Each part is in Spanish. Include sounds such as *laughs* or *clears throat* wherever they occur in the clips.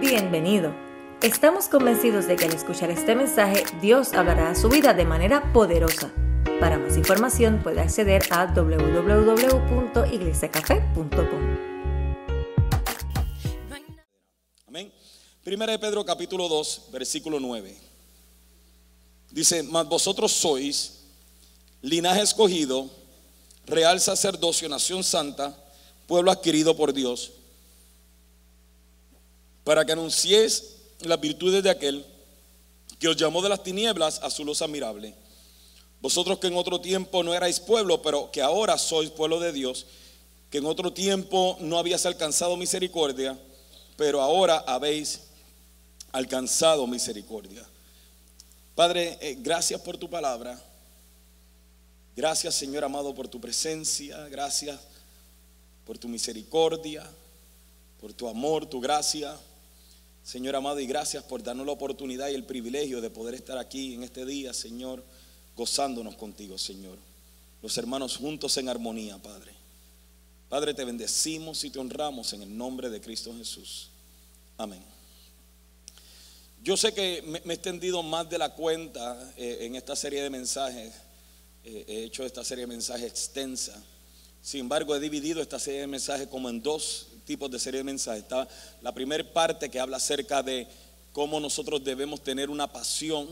Bienvenido. Estamos convencidos de que al escuchar este mensaje Dios hablará a su vida de manera poderosa. Para más información puede acceder a www.iglesiacafe.com. Amén. Primera de Pedro capítulo 2, versículo 9. Dice, mas vosotros sois linaje escogido, real sacerdocio, nación santa, pueblo adquirido por Dios, para que anunciéis las virtudes de aquel que os llamó de las tinieblas a su luz admirable. Vosotros que en otro tiempo no erais pueblo, pero que ahora sois pueblo de Dios, que en otro tiempo no habías alcanzado misericordia, pero ahora habéis alcanzado misericordia. Padre, eh, gracias por tu palabra. Gracias, Señor amado, por tu presencia. Gracias por tu misericordia, por tu amor, tu gracia. Señor amado, y gracias por darnos la oportunidad y el privilegio de poder estar aquí en este día, Señor, gozándonos contigo, Señor. Los hermanos juntos en armonía, Padre. Padre, te bendecimos y te honramos en el nombre de Cristo Jesús. Amén. Yo sé que me, he extendido más de la cuenta eh, en esta serie de mensajes. Eh, he hecho esta serie de mensajes extensa. Sin embargo, he dividido esta serie de mensajes como en dos tipos de serie de mensajes. Está la primera parte que habla acerca de cómo nosotros debemos tener una pasión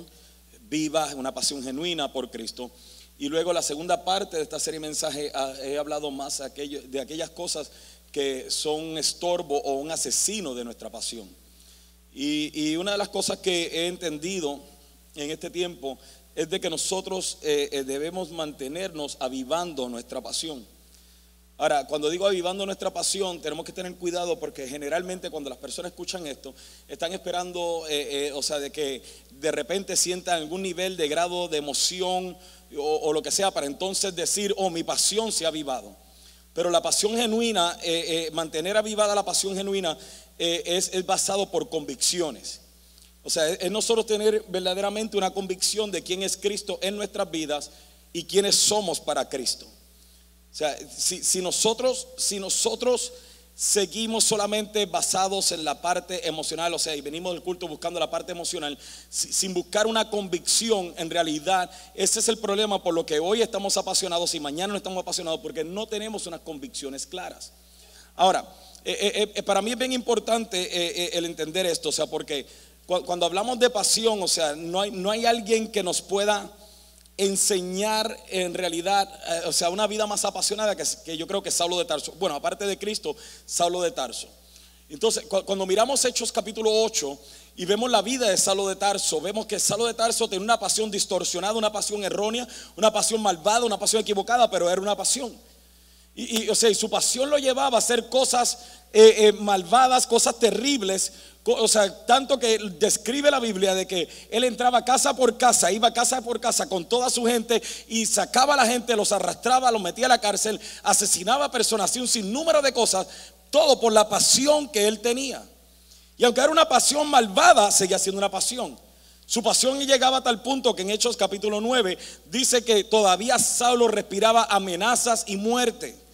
viva, una pasión genuina por Cristo. Y luego la segunda parte de esta serie de mensajes ah, he hablado más de aquellas cosas que son un estorbo o un asesino de nuestra pasión. Y, una de las cosas que he entendido en este tiempo es de que nosotros eh, eh, debemos mantenernos avivando nuestra pasión. Ahora, cuando digo avivando nuestra pasión, tenemos que tener cuidado porque generalmente cuando las personas escuchan esto, están esperando, eh, eh, o sea, de que de repente sientan algún nivel de grado de emoción o, lo que sea para entonces decir, oh, mi pasión se ha avivado. Pero la pasión genuina, eh, mantener avivada la pasión genuina es, es basado por convicciones. O sea, es nosotros tener verdaderamente una convicción de quién es Cristo en nuestras vidas y quiénes somos para Cristo. O sea, si, nosotros, si nosotros seguimos solamente basados en la parte emocional, o sea, y venimos del culto buscando la parte emocional, sin buscar una convicción, en realidad ese es el problema por lo que hoy estamos apasionados y mañana no estamos apasionados, porque no tenemos unas convicciones claras. Ahora, eh, eh, eh, para mí es bien importante el entender esto, o sea, porque cuando hablamos de pasión, o sea, no hay, no hay alguien que nos pueda enseñar en realidad, eh, o sea, una vida más apasionada que, yo creo que Saulo de Tarso. Bueno, aparte de Cristo, Saulo de Tarso. Entonces, cuando miramos Hechos capítulo 8 y vemos la vida de Saulo de Tarso, vemos que Saulo de Tarso tenía una pasión distorsionada, una pasión errónea, una pasión malvada, una pasión equivocada, pero era una pasión. Y, o sea, su pasión lo llevaba a hacer cosas eh, eh, malvadas, cosas terribles, o sea, tanto que describe la Biblia de que él entraba casa por casa, iba casa por casa con toda su gente y sacaba a la gente, los arrastraba, los metía a la cárcel, asesinaba a personas, hacía un sinnúmero de cosas, todo por la pasión que él tenía. Y aunque era una pasión malvada, seguía siendo una pasión. Su pasión llegaba a tal punto que en Hechos capítulo 9 dice que todavía Saulo respiraba amenazas y muerte.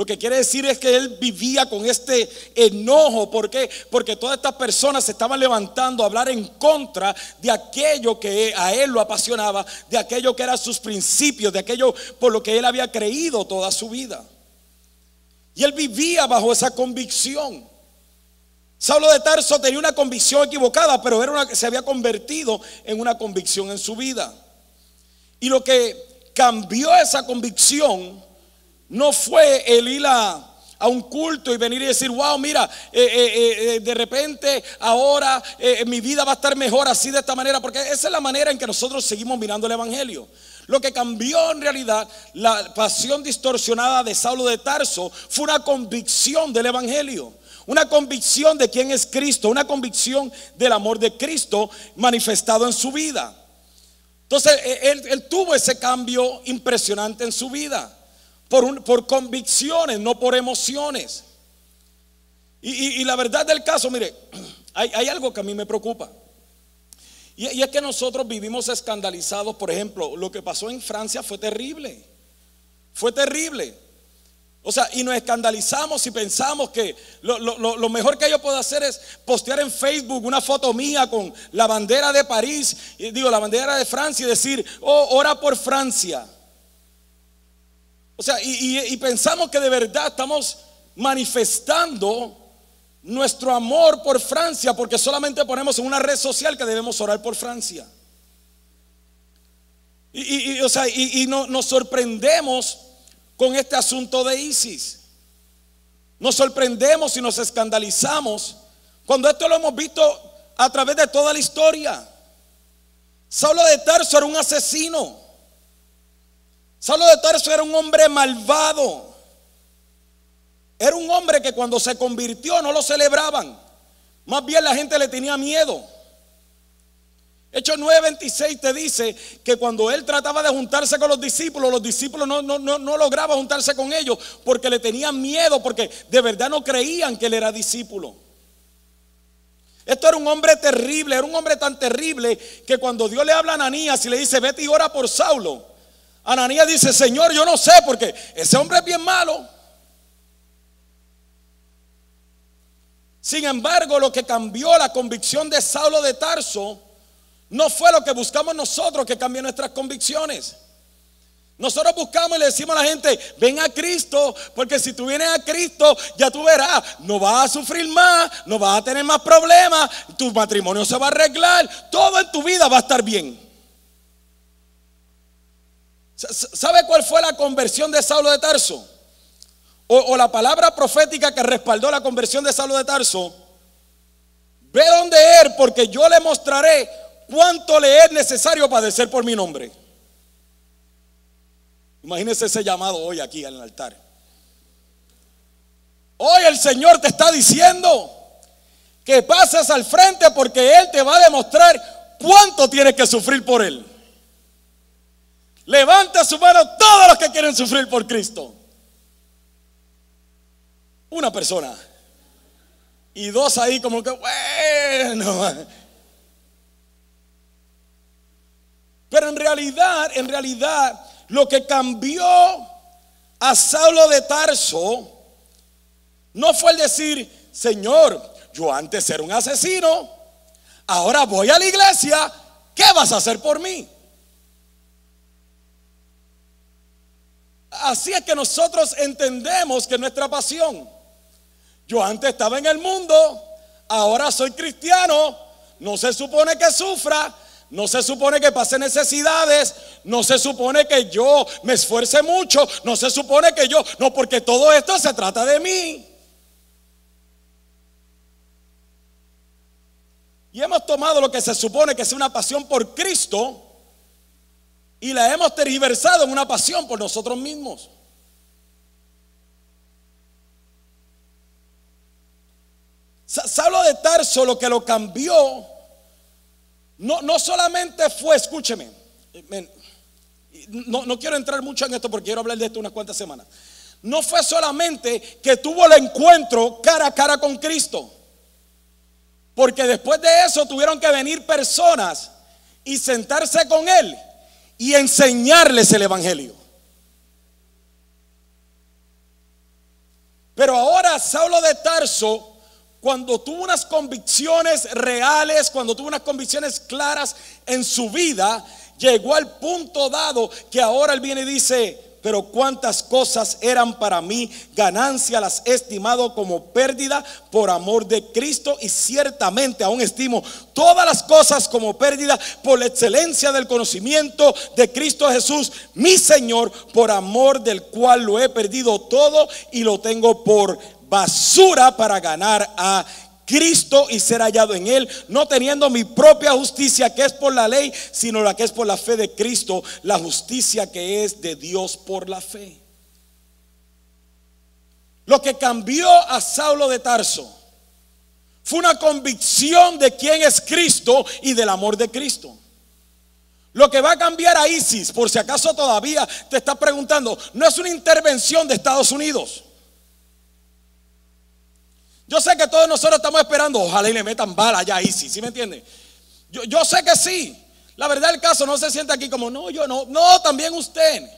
Lo que quiere decir es que él vivía con este enojo. ¿Por qué? Porque todas estas personas se estaban levantando a hablar en contra de aquello que a él lo apasionaba, de aquello que eran sus principios, de aquello por lo que él había creído toda su vida. Y él vivía bajo esa convicción. Saulo de Tarso tenía una convicción equivocada, pero era una se había convertido en una convicción en su vida. Y lo que cambió esa convicción no fue el ir a, un culto y venir y decir, wow, mira, eh, eh, eh, de repente ahora mi vida va a estar mejor así de esta manera, porque esa es la manera en que nosotros seguimos mirando el Evangelio. Lo que cambió en realidad la pasión distorsionada de Saulo de Tarso fue una convicción del Evangelio. Una convicción de quién es Cristo, una convicción del amor de Cristo manifestado en su vida. Entonces, él, él tuvo ese cambio impresionante en su vida por, convicciones, no por emociones. Y, la verdad del caso, mire, *clears throat* hay, algo que a mí me preocupa. Y, y, es que nosotros vivimos escandalizados, por ejemplo, lo que pasó en Francia fue terrible. Fue terrible. O sea, y nos escandalizamos y pensamos que lo, lo, lo, mejor que yo puedo hacer es postear en Facebook una foto mía con la bandera de París, y digo, la bandera de Francia y decir, oh, ora por Francia. O sea, y, pensamos que de verdad estamos manifestando nuestro amor por Francia porque solamente ponemos en una red social que debemos orar por Francia. Y, o sea, y, no, nos sorprendemos con este asunto de ISIS. Nos sorprendemos y nos escandalizamos cuando esto lo hemos visto a través de toda la historia. Saulo de Tarso era un asesino. Saulo de Tarso era un hombre malvado. Era un hombre que cuando se convirtió no lo celebraban. Más bien la gente le tenía miedo. Hechos 9:26 te dice que cuando él trataba de juntarse con los discípulos, los discípulos no, no, no, no lograban juntarse con ellos porque le tenían miedo, porque de verdad no creían que él era discípulo. Esto era un hombre terrible, era un hombre tan terrible que cuando Dios le habla a Ananías y le dice, vete y ora por Saulo, Ananías dice, Señor, yo no sé, porque ese hombre es bien malo. Sin embargo, lo que cambió la convicción de Saulo de Tarso no fue lo que buscamos nosotros que cambie nuestras convicciones. Nosotros buscamos y le decimos a la gente, ven a Cristo, porque si tú vienes a Cristo, ya tú verás, no vas a sufrir más, no vas a tener más problemas, tu matrimonio se va a arreglar, todo en tu vida va a estar bien. ¿Sabe cuál fue la conversión de Saulo de Tarso? O, la palabra profética que respaldó la conversión de Saulo de Tarso. Ve donde él, porque yo le mostraré ¿Cuánto le es necesario padecer por mi nombre? Imagínese ese llamado hoy aquí en el altar. Hoy el Señor te está diciendo que pases al frente porque Él te va a demostrar cuánto tienes que sufrir por Él. Levanta su mano todos los que quieren sufrir por Cristo. Una persona. Y dos ahí como que, bueno. Pero en realidad, en realidad, lo que cambió a Saulo de Tarso no fue el decir, Señor, yo antes era un asesino, ahora voy a la iglesia, ¿qué vas a hacer por mí? Así es que nosotros entendemos que nuestra pasión, yo antes estaba en el mundo, ahora soy cristiano, no se supone que sufra, no se supone que pase necesidades, no se supone que yo me esfuerce mucho, no se supone que yo, no, porque todo esto se trata de mí. Y hemos tomado lo que se supone que es una pasión por Cristo y la hemos tergiversado en una pasión por nosotros mismos. Saulo de Tarso lo que lo cambió no, no solamente fue, escúcheme, no, no quiero entrar mucho en esto porque quiero hablar de esto unas cuantas semanas. No fue solamente que tuvo el encuentro cara a cara con Cristo. Porque después de eso tuvieron que venir personas y sentarse con Él y enseñarles el Evangelio. Pero ahora Saulo de Tarso cuando tuvo unas convicciones reales, cuando tuvo unas convicciones claras en su vida, llegó al punto dado que ahora él viene y dice, pero cuántas cosas eran para mí ganancia, las he estimado como pérdida por amor de Cristo. Y ciertamente aún estimo todas las cosas como pérdida por la excelencia del conocimiento de Cristo Jesús, mi Señor, por amor del cual lo he perdido todo y lo tengo por basura para ganar a Cristo y ser hallado en Él, no teniendo mi propia justicia que es por la ley, sino la que es por la fe de Cristo, la justicia que es de Dios por la fe. Lo que cambió a Saulo de Tarso fue una convicción de quién es Cristo y del amor de Cristo. Lo que va a cambiar a ISIS, por si acaso todavía te estás preguntando, no es una intervención de Estados Unidos. Yo sé que todos nosotros estamos esperando, ojalá y le metan bala allá a Isis, ¿sí me entiende? Yo, yo sé que sí. La verdad del caso no se siente aquí como, no, yo no, no, también usted.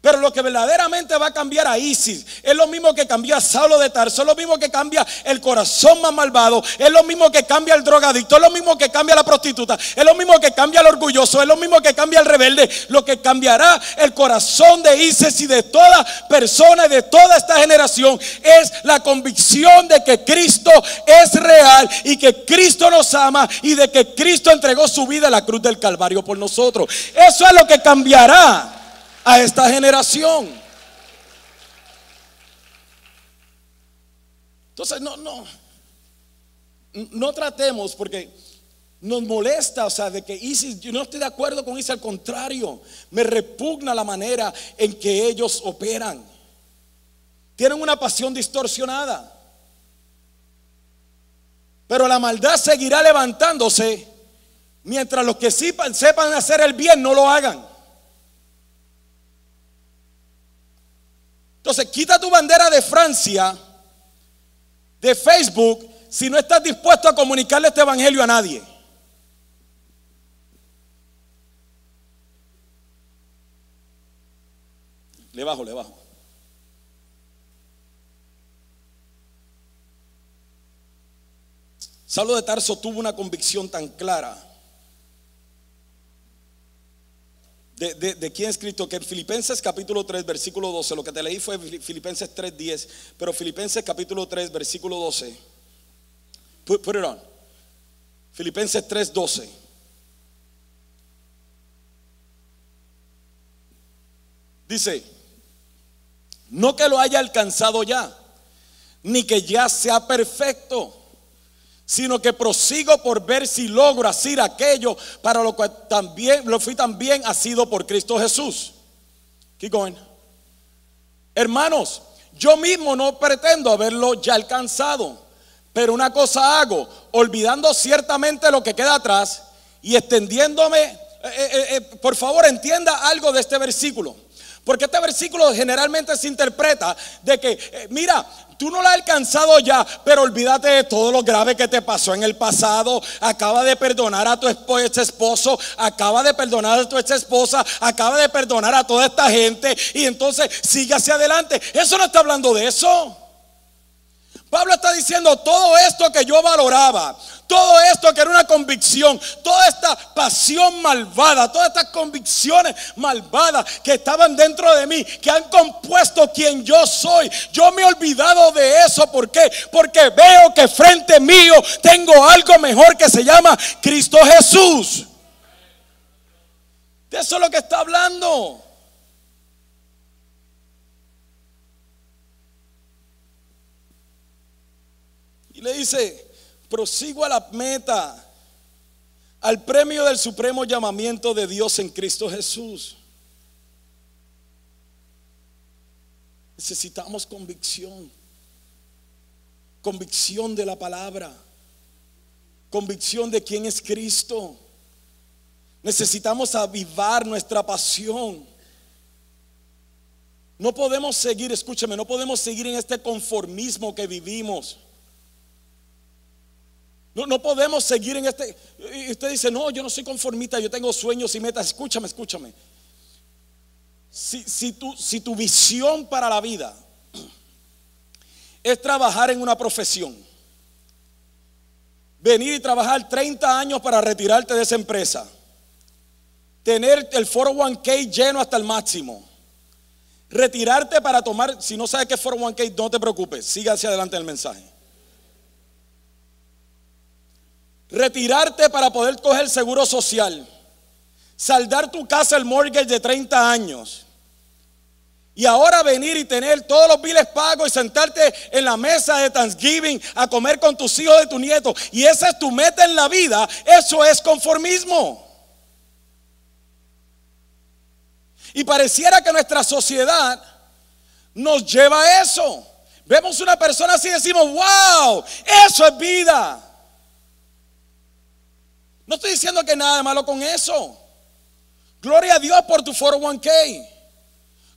Pero lo que verdaderamente va a cambiar a Isis es lo mismo que cambia a Saulo de Tarso, es lo mismo que cambia el corazón más malvado, es lo mismo que cambia el drogadicto, es lo mismo que cambia la prostituta, es lo mismo que cambia el orgulloso, es lo mismo que cambia el rebelde. Lo que cambiará el corazón de Isis y de toda persona y de toda esta generación es la convicción de que Cristo es real y que Cristo nos ama y de que Cristo entregó su vida a la cruz del Calvario por nosotros. Eso es lo que cambiará a esta generación. Entonces, no, no, no tratemos porque nos molesta, o sea, de que Isis, yo no estoy de acuerdo con Isis, al contrario, me repugna la manera en que ellos operan. Tienen una pasión distorsionada. Pero la maldad seguirá levantándose mientras los que sepan, sepan hacer el bien no lo hagan. Entonces, quita tu bandera de Francia, de Facebook, si no estás dispuesto a comunicarle este evangelio a nadie. Le bajo, le bajo. Saulo de Tarso tuvo una convicción tan clara de, quién escrito que en Filipenses capítulo 3, versículo 12, lo que te leí fue Filipenses 3, 10, pero Filipenses capítulo 3, versículo 12. Put, it on. Filipenses 3, 12. Dice, no que lo haya alcanzado ya, ni que ya sea perfecto sino que prosigo por ver si logro hacer aquello para lo cual también lo fui también sido por Cristo Jesús. Keep going. Hermanos, yo mismo no pretendo haberlo ya alcanzado, pero una cosa hago, olvidando ciertamente lo que queda atrás y extendiéndome, eh, eh, eh, por favor entienda algo de este versículo. Porque este versículo generalmente se interpreta de que, mira, Tú no la has alcanzado ya, pero olvídate de todo lo grave que te pasó en el pasado. Acaba de perdonar a tu esposo, acaba de perdonar a tu ex esposa, acaba de perdonar a toda esta gente y entonces sigue hacia adelante. Eso no está hablando de eso. Pablo está diciendo todo esto que yo valoraba, todo esto que era una convicción, toda esta pasión malvada, todas estas convicciones malvadas que estaban dentro de mí, que han compuesto quien yo soy. Yo me he olvidado de eso. ¿Por qué? Porque veo que frente mío tengo algo mejor que se llama Cristo Jesús. De eso es lo que está hablando. Y le dice, prosigo a la meta, al premio del supremo llamamiento de Dios en Cristo Jesús. Necesitamos convicción, convicción de la palabra, convicción de quién es Cristo. Necesitamos avivar nuestra pasión. No podemos seguir, escúcheme, no podemos seguir en este conformismo que vivimos. No, podemos seguir en este. Y usted dice, no, yo no soy conformista, yo tengo sueños y metas. Escúchame, escúchame. Si, si, tu, si tu visión para la vida es trabajar en una profesión, venir y trabajar 30 años para retirarte de esa empresa, tener el 401k lleno hasta el máximo, retirarte para tomar, si no sabes qué es 401k, no te preocupes, siga hacia adelante el mensaje retirarte para poder coger seguro social, saldar tu casa el mortgage de 30 años. Y ahora venir y tener todos los biles pagos y sentarte en la mesa de Thanksgiving a comer con tus hijos y tus nietos. Y esa es tu meta en la vida. Eso es conformismo. Y pareciera que nuestra sociedad nos lleva a eso. Vemos una persona así y decimos, wow, eso es vida. No estoy diciendo que nada de malo con eso. Gloria a Dios por tu 401k.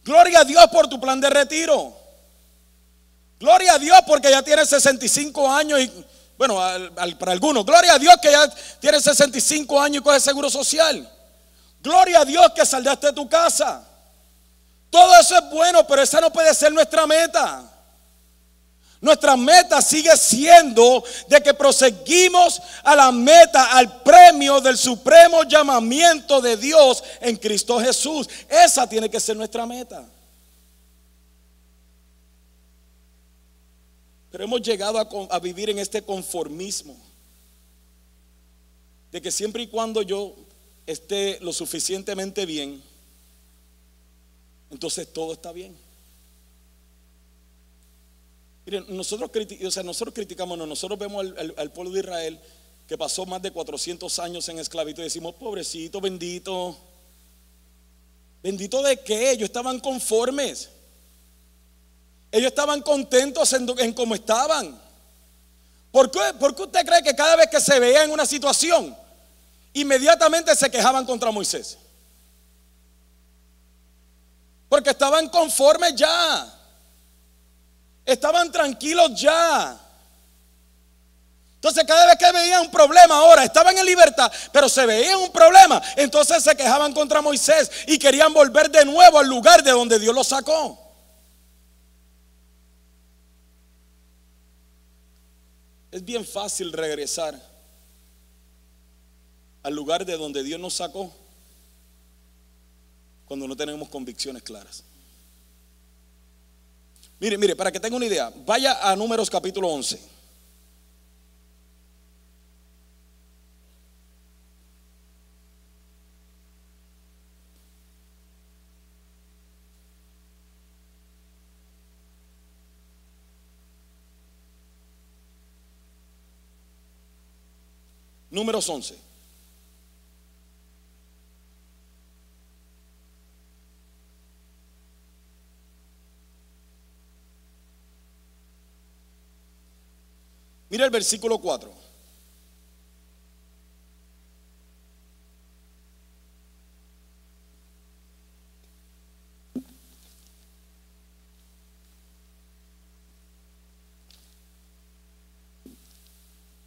Gloria a Dios por tu plan de retiro. Gloria a Dios porque ya tienes 65 años y, bueno, para algunos, gloria a Dios que ya tienes 65 años y coges seguro social. Gloria a Dios que saldaste de tu casa. Todo eso es bueno, pero esa no puede ser nuestra meta. Nuestra meta sigue siendo de que proseguimos a la meta, al premio del supremo llamamiento de Dios en Cristo Jesús. Esa tiene que ser nuestra meta. Pero hemos llegado a, vivir en este conformismo. De que siempre y cuando yo esté lo suficientemente bien, entonces todo está bien. Miren, nosotros, criticamos, nosotros vemos al, pueblo de Israel que pasó más de 400 años en esclavitud y decimos, pobrecito, bendito. ¿Bendito de qué? Ellos estaban conformes. Ellos estaban contentos en, en cómo estaban. ¿Por qué? ¿Por qué usted cree que cada vez que se veía en una situación, inmediatamente se quejaban contra Moisés? Porque estaban conformes ya. Estaban tranquilos ya. Entonces cada vez que veían un problema ahora, estaban en libertad, pero se veían un problema, entonces se quejaban contra Moisés y querían volver de nuevo al lugar de donde Dios los sacó. Es bien fácil regresar al lugar de donde Dios nos sacó cuando no tenemos convicciones claras. Mire, mire, para que tenga una idea, vaya a Números capítulo 11. Números 11. Mira el versículo 4.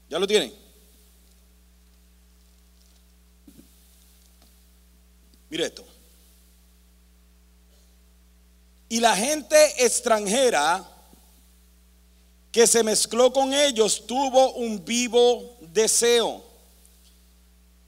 ¿Ya lo tienen? Mire esto. Y la gente extranjera que se mezcló con ellos tuvo un vivo deseo.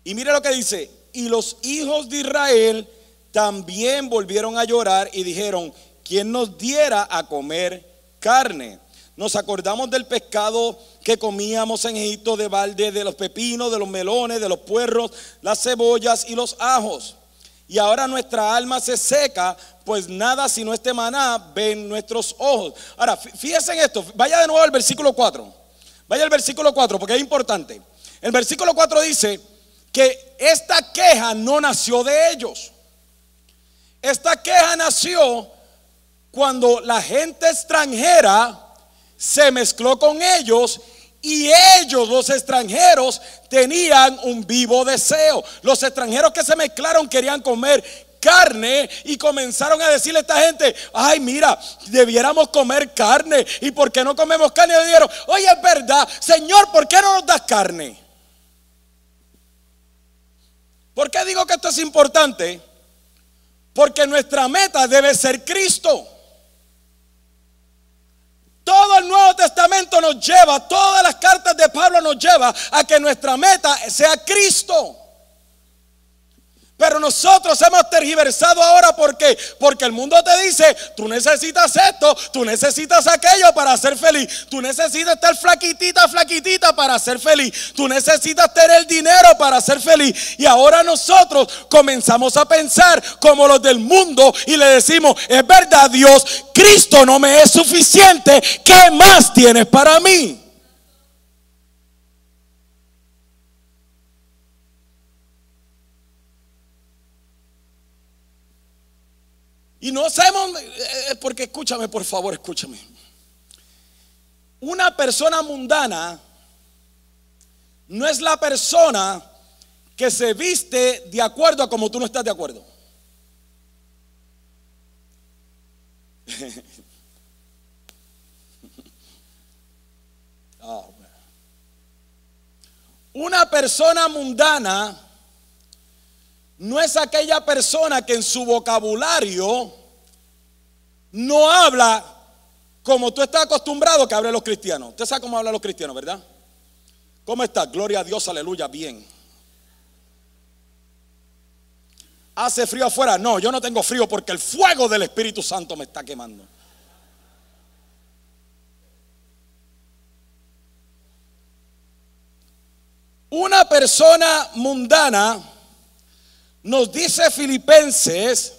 Y mire lo que dice, y los hijos de Israel también volvieron a llorar y dijeron, ¿quién nos diera a comer carne? Nos acordamos del pescado que comíamos en Egipto de balde, de los pepinos, de los melones, de los puerros, las cebollas y los ajos. Y ahora nuestra alma se seca pues nada sino este maná ven nuestros ojos. Ahora, fíjense en esto, vaya de nuevo al versículo 4. Vaya al versículo 4 porque es importante. El versículo 4 dice que esta queja no nació de ellos. Esta queja nació cuando la gente extranjera se mezcló con ellos y ellos, los extranjeros, tenían un vivo deseo. Los extranjeros que se mezclaron querían comer carne y comenzaron a decirle a esta gente, ay mira, debiéramos comer carne. ¿Y por qué no comemos carne? Y dijeron, oye, es verdad, Señor, ¿por qué no nos das carne? ¿Por qué digo que esto es importante? Porque nuestra meta debe ser Cristo. Todo el Nuevo Testamento nos lleva, todas las cartas de Pablo nos lleva a que nuestra meta sea Cristo. Pero nosotros hemos tergiversado ahora porque porque el mundo te dice, tú necesitas esto, tú necesitas aquello para ser feliz. Tú necesitas estar flaquitita, flaquitita para ser feliz. Tú necesitas tener dinero para ser feliz. Y ahora nosotros comenzamos a pensar como los del mundo y le decimos, es verdad Dios, Cristo no me es suficiente. ¿Qué más tienes para mí? Y no sabemos, eh, eh, porque escúchame, por favor, escúchame. Una persona mundana no es la persona que se viste de acuerdo a como tú no estás de acuerdo. *laughs* Ah, Una persona mundana no es aquella persona que en su vocabulario no habla como tú estás acostumbrado que hablen los cristianos. Usted sabe cómo hablan los cristianos, ¿verdad? ¿Cómo está? Gloria a Dios, aleluya, bien. ¿Hace frío afuera? No, yo no tengo frío porque el fuego del Espíritu Santo me está quemando. Una persona mundana, nos dice Filipenses,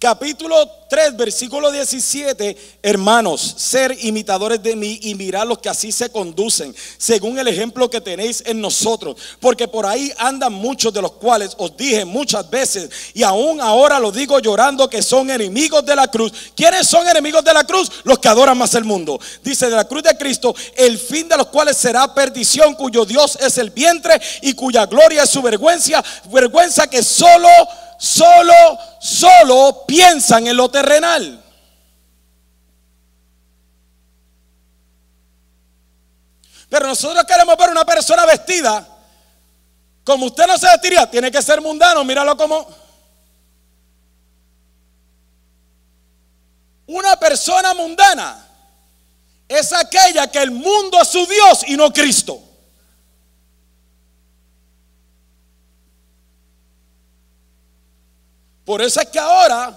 capítulo 3, versículo 17, hermanos, ser imitadores de mí y mirar los que así se conducen, según el ejemplo que tenéis en nosotros, porque por ahí andan muchos de los cuales os dije muchas veces, y aún ahora lo digo llorando, que son enemigos de la cruz. ¿Quiénes son enemigos de la cruz? Los que adoran más el mundo. Dice de la cruz de Cristo, el fin de los cuales será perdición, cuyo Dios es el vientre y cuya gloria es su vergüenza, vergüenza que solo solo, solo piensan en lo terrenal. Pero nosotros queremos ver una persona vestida como usted no se vestiría, tiene que ser mundano, míralo como una persona mundana es aquella que el mundo es su Dios y no Cristo. Por eso es que ahora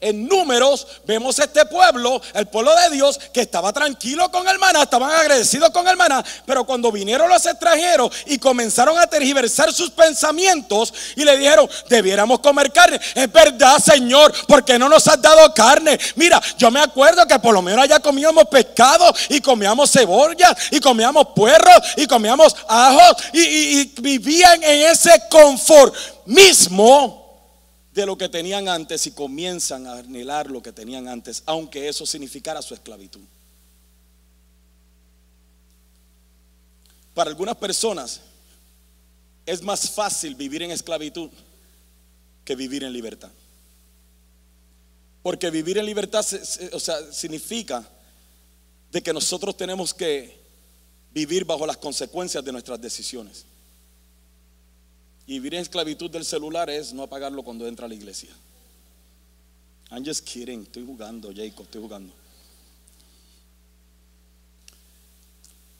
en números vemos este pueblo, el pueblo de Dios, que estaba tranquilo con el maná, estaban agradecidos con el maná, pero cuando vinieron los extranjeros y comenzaron a tergiversar sus pensamientos y le dijeron, debiéramos comer carne, es verdad Señor, porque no nos has dado carne. Mira, yo me acuerdo que por lo menos allá comíamos pescado y comíamos cebolla y comíamos puerros y comíamos ajos y, y vivían en ese confort mismo de lo que tenían antes y comienzan a anhelar lo que tenían antes, aunque eso significara su esclavitud. Para algunas personas es más fácil vivir en esclavitud que vivir en libertad. Porque vivir en libertad o sea, significa de que nosotros tenemos que vivir bajo las consecuencias de nuestras decisiones. Y vivir en esclavitud del celular es no apagarlo cuando entra a la iglesia. I'm just kidding, estoy jugando, Jacob, estoy jugando.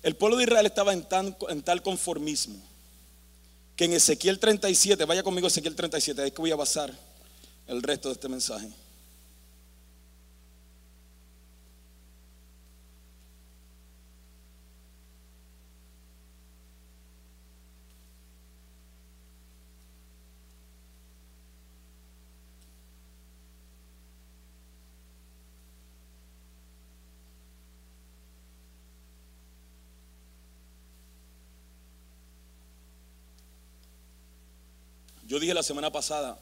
El pueblo de Israel estaba en, tal conformismo que en Ezequiel 37, vaya conmigo Ezequiel 37, ahí es que voy a basar el resto de este mensaje. Yo dije la semana pasada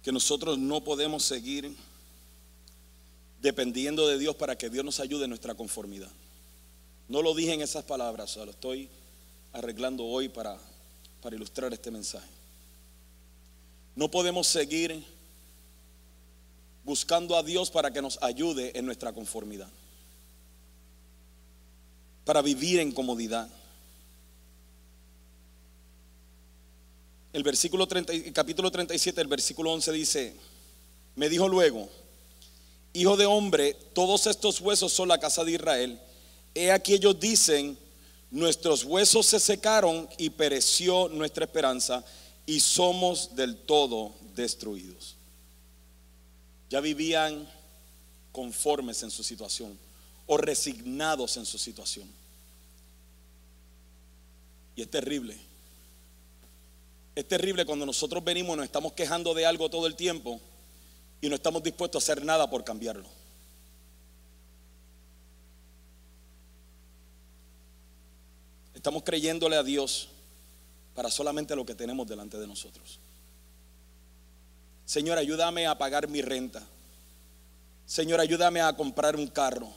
que nosotros no podemos seguir dependiendo de Dios para que Dios nos ayude en nuestra conformidad. No lo dije en esas palabras, lo estoy arreglando hoy para, para ilustrar este mensaje. No podemos seguir buscando a Dios para que nos ayude en nuestra conformidad, para vivir en comodidad. El versículo 30, capítulo 37, el versículo 11 dice, me dijo luego, hijo de hombre, todos estos huesos son la casa de Israel. He aquí ellos dicen, nuestros huesos se secaron y pereció nuestra esperanza y somos del todo destruidos. Ya vivían conformes en su situación o resignados en su situación. Y es terrible es terrible cuando nosotros venimos, nos estamos quejando de algo todo el tiempo y no estamos dispuestos a hacer nada por cambiarlo. Estamos creyéndole a Dios para solamente lo que tenemos delante de nosotros. Señor, ayúdame a pagar mi renta. Señor, ayúdame a comprar un carro.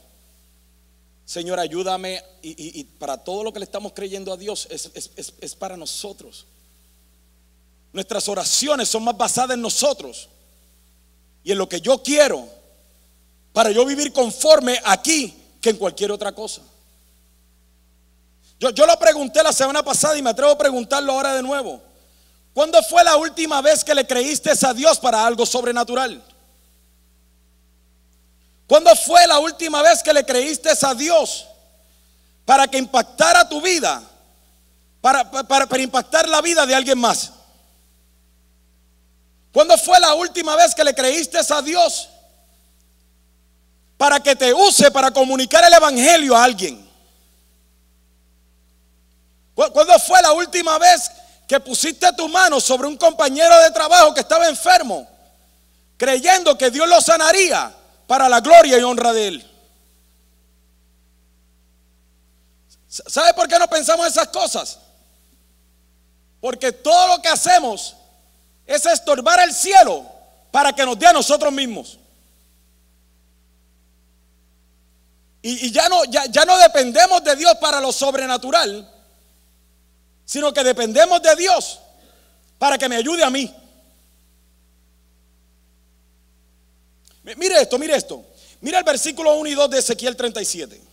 Señor, ayúdame. Y, para todo lo que le estamos creyendo a Dios es, es para nosotros. Nuestras oraciones son más basadas en nosotros y en lo que yo quiero para yo vivir conforme aquí que en cualquier otra cosa. Yo, yo lo pregunté la semana pasada y me atrevo a preguntarlo ahora de nuevo. ¿Cuándo fue la última vez que le creíste a Dios para algo sobrenatural? ¿Cuándo fue la última vez que le creíste a Dios para que impactara tu vida? Para, para, para impactar la vida de alguien más. ¿Cuándo fue la última vez que le creíste a Dios para que te use para comunicar el Evangelio a alguien? ¿Cuándo fue la última vez que pusiste tu mano sobre un compañero de trabajo que estaba enfermo, creyendo que Dios lo sanaría para la gloria y honra de él? ¿Sabe por qué no pensamos esas cosas? Porque todo lo que hacemos es estorbar el cielo para que nos dé a nosotros mismos. Y, ya, no, ya, ya no dependemos de Dios para lo sobrenatural, sino que dependemos de Dios para que me ayude a mí. Mire esto, mire esto. Mira el versículo 1 y 2 de Ezequiel 37.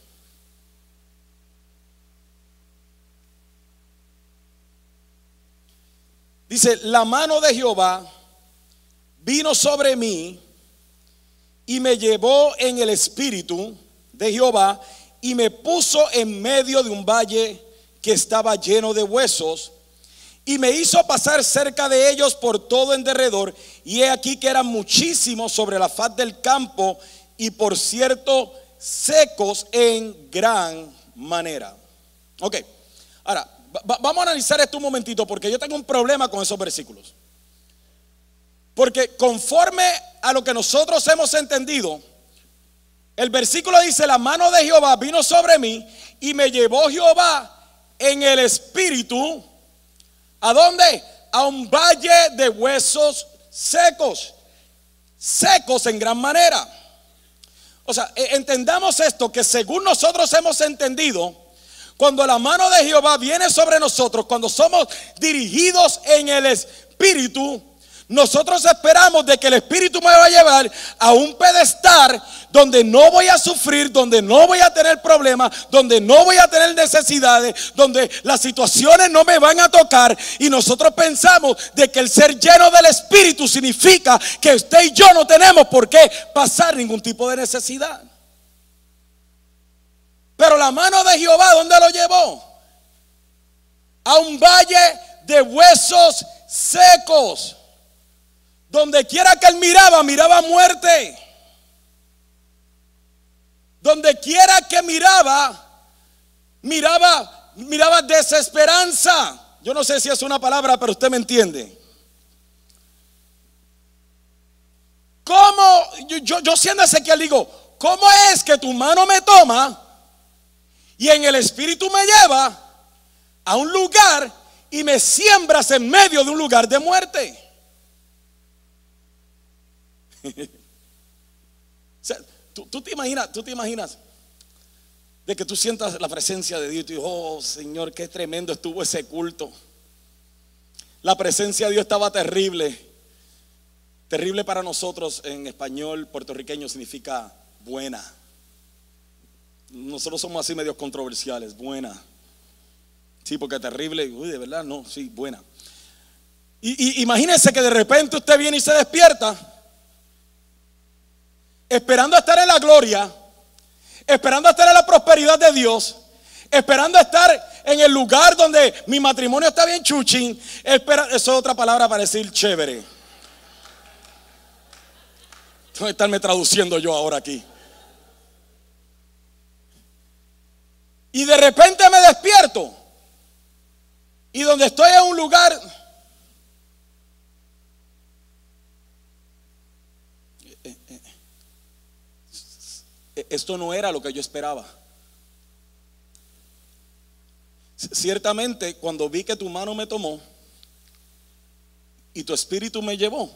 Dice, la mano de Jehová vino sobre mí y me llevó en el espíritu de Jehová y me puso en medio de un valle que estaba lleno de huesos y me hizo pasar cerca de ellos por todo en derredor y he aquí que eran muchísimos sobre la faz del campo y por cierto secos en gran manera. Ok, ahora vamos a analizar esto un momentito porque yo tengo un problema con esos versículos. Porque conforme a lo que nosotros hemos entendido, el versículo dice, la mano de Jehová vino sobre mí y me llevó Jehová en el espíritu. ¿A dónde? A un valle de huesos secos. Secos en gran manera. O sea, e, entendamos esto, que según nosotros hemos entendido, cuando la mano de Jehová viene sobre nosotros, cuando somos dirigidos en el Espíritu, nosotros esperamos de que el Espíritu me va a llevar a un pedestal donde no voy a sufrir, donde no voy a tener problemas, donde no voy a tener necesidades, donde las situaciones no me van a tocar. Y nosotros pensamos de que el ser lleno del Espíritu significa que usted y yo no tenemos por qué pasar ningún tipo de necesidad. Pero la mano de Jehová, ¿dónde lo llevó? A un valle de huesos secos. Donde quiera que él miraba, miraba muerte. Donde quiera que miraba, miraba, miraba desesperanza. Yo no sé si es una palabra, pero usted me entiende. ¿Cómo? Yo, yo, yo siendo Ezequiel digo, ¿cómo es que tu mano me toma? Y en el Espíritu me lleva a un lugar y me siembras en medio de un lugar de muerte. *laughs* ¿tú, te imaginas, tú te imaginas de que tú sientas la presencia de Dios y tú oh Señor, qué tremendo estuvo ese culto. La presencia de Dios estaba terrible. Terrible para nosotros en español puertorriqueño significa buena. Nosotros somos así medios controversiales, buena. Sí, porque terrible, uy, de verdad, no, sí, buena. Y, y imagínense que de repente usted viene y se despierta, esperando estar en la gloria, esperando estar en la prosperidad de Dios, esperando estar en el lugar donde mi matrimonio está bien chuchín. Espera, eso es otra palabra para decir chévere. Tengo que estarme traduciendo yo ahora aquí. Y de repente me despierto. Y donde estoy en un lugar... Esto no era lo que yo esperaba. Ciertamente, cuando vi que tu mano me tomó y tu espíritu me llevó